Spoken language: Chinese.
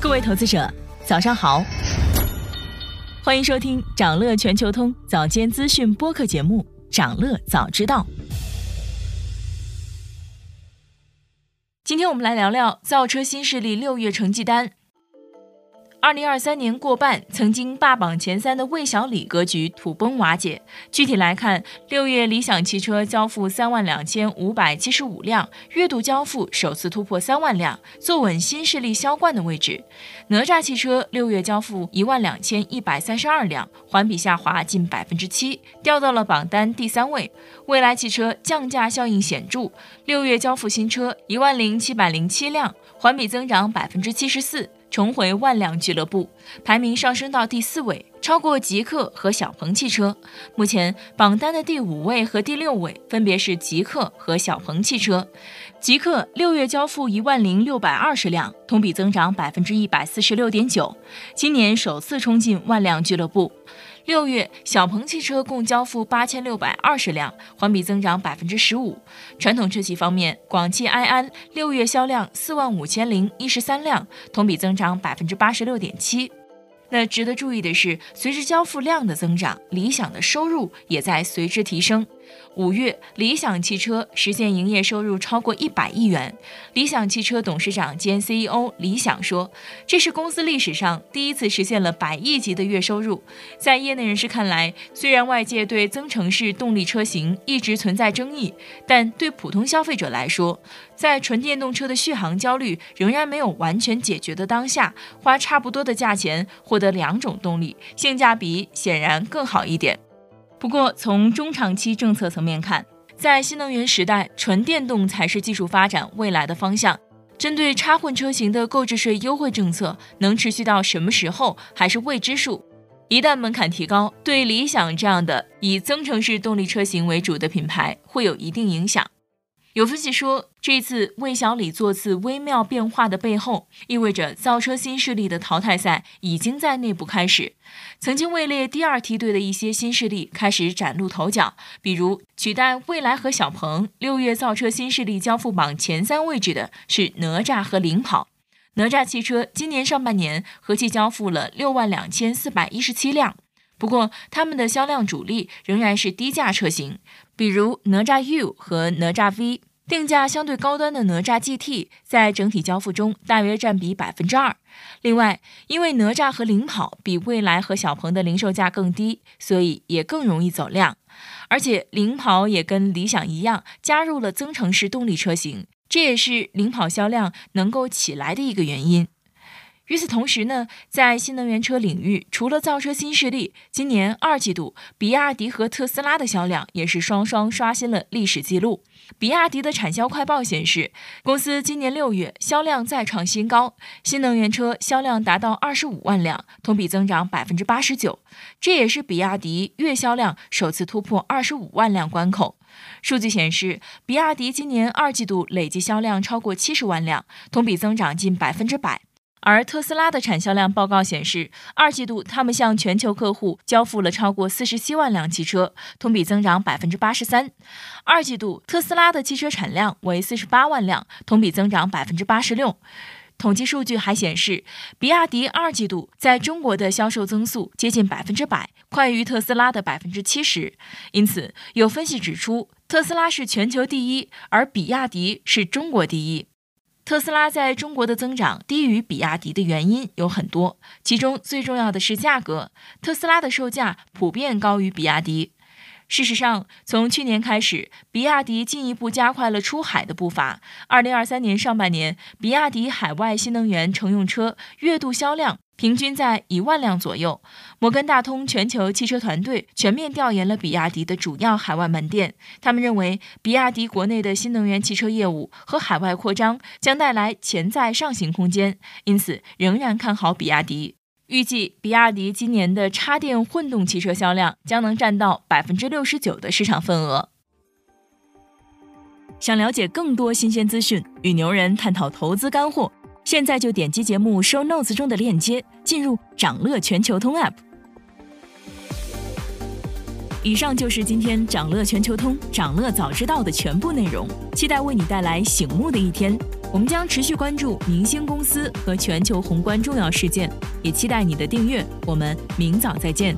各位投资者，早上好，欢迎收听长乐全球通早间资讯播客节目《长乐早知道》。今天我们来聊聊造车新势力六月成绩单。二零二三年过半，曾经霸榜前三的魏小李格局土崩瓦解。具体来看，六月理想汽车交付三万两千五百七十五辆，月度交付首次突破三万辆，坐稳新势力销冠的位置。哪吒汽车六月交付一万两千一百三十二辆，环比下滑近百分之七，掉到了榜单第三位。蔚来汽车降价效应显著，六月交付新车一万零七百零七辆，环比增长百分之七十四。重回万辆俱乐部，排名上升到第四位，超过极客和小鹏汽车。目前榜单的第五位和第六位分别是极客和小鹏汽车。极客六月交付一万零六百二十辆，同比增长百分之一百四十六点九，今年首次冲进万辆俱乐部。六月，小鹏汽车共交付八千六百二十辆，环比增长百分之十五。传统车企方面，广汽埃安六月销量四万五千零一十三辆，同比增长百分之八十六点七。那值得注意的是，随着交付量的增长，理想的收入也在随之提升。五月，理想汽车实现营业收入超过一百亿元。理想汽车董事长兼 CEO 李想说：“这是公司历史上第一次实现了百亿级的月收入。”在业内人士看来，虽然外界对增程式动力车型一直存在争议，但对普通消费者来说，在纯电动车的续航焦虑仍然没有完全解决的当下，花差不多的价钱获得两种动力，性价比显然更好一点。不过，从中长期政策层面看，在新能源时代，纯电动才是技术发展未来的方向。针对插混车型的购置税优惠政策能持续到什么时候，还是未知数。一旦门槛提高，对理想这样的以增程式动力车型为主的品牌会有一定影响。有分析说，这次魏小李做次微妙变化的背后，意味着造车新势力的淘汰赛已经在内部开始。曾经位列第二梯队的一些新势力开始崭露头角，比如取代蔚来和小鹏六月造车新势力交付榜前三位置的是哪吒和领跑。哪吒汽车今年上半年合计交付了六万两千四百一十七辆。不过，他们的销量主力仍然是低价车型，比如哪吒 U 和哪吒 V，定价相对高端的哪吒 GT 在整体交付中大约占比百分之二。另外，因为哪吒和领跑比蔚来和小鹏的零售价更低，所以也更容易走量。而且，领跑也跟理想一样加入了增程式动力车型，这也是领跑销量能够起来的一个原因。与此同时呢，在新能源车领域，除了造车新势力，今年二季度，比亚迪和特斯拉的销量也是双双刷新了历史记录。比亚迪的产销快报显示，公司今年六月销量再创新高，新能源车销量达到二十五万辆，同比增长百分之八十九，这也是比亚迪月销量首次突破二十五万辆关口。数据显示，比亚迪今年二季度累计销量超过七十万辆，同比增长近百分之百。而特斯拉的产销量报告显示，二季度他们向全球客户交付了超过四十七万辆汽车，同比增长百分之八十三。二季度特斯拉的汽车产量为四十八万辆，同比增长百分之八十六。统计数据还显示，比亚迪二季度在中国的销售增速接近百分之百，快于特斯拉的百分之七十。因此，有分析指出，特斯拉是全球第一，而比亚迪是中国第一。特斯拉在中国的增长低于比亚迪的原因有很多，其中最重要的是价格。特斯拉的售价普遍高于比亚迪。事实上，从去年开始，比亚迪进一步加快了出海的步伐。二零二三年上半年，比亚迪海外新能源乘用车月度销量。平均在一万辆左右。摩根大通全球汽车团队全面调研了比亚迪的主要海外门店，他们认为，比亚迪国内的新能源汽车业务和海外扩张将带来潜在上行空间，因此仍然看好比亚迪。预计比亚迪今年的插电混动汽车销量将能占到百分之六十九的市场份额。想了解更多新鲜资讯，与牛人探讨投资干货。现在就点击节目 show notes 中的链接，进入掌乐全球通 app。以上就是今天掌乐全球通掌乐早知道的全部内容，期待为你带来醒目的一天。我们将持续关注明星公司和全球宏观重要事件，也期待你的订阅。我们明早再见。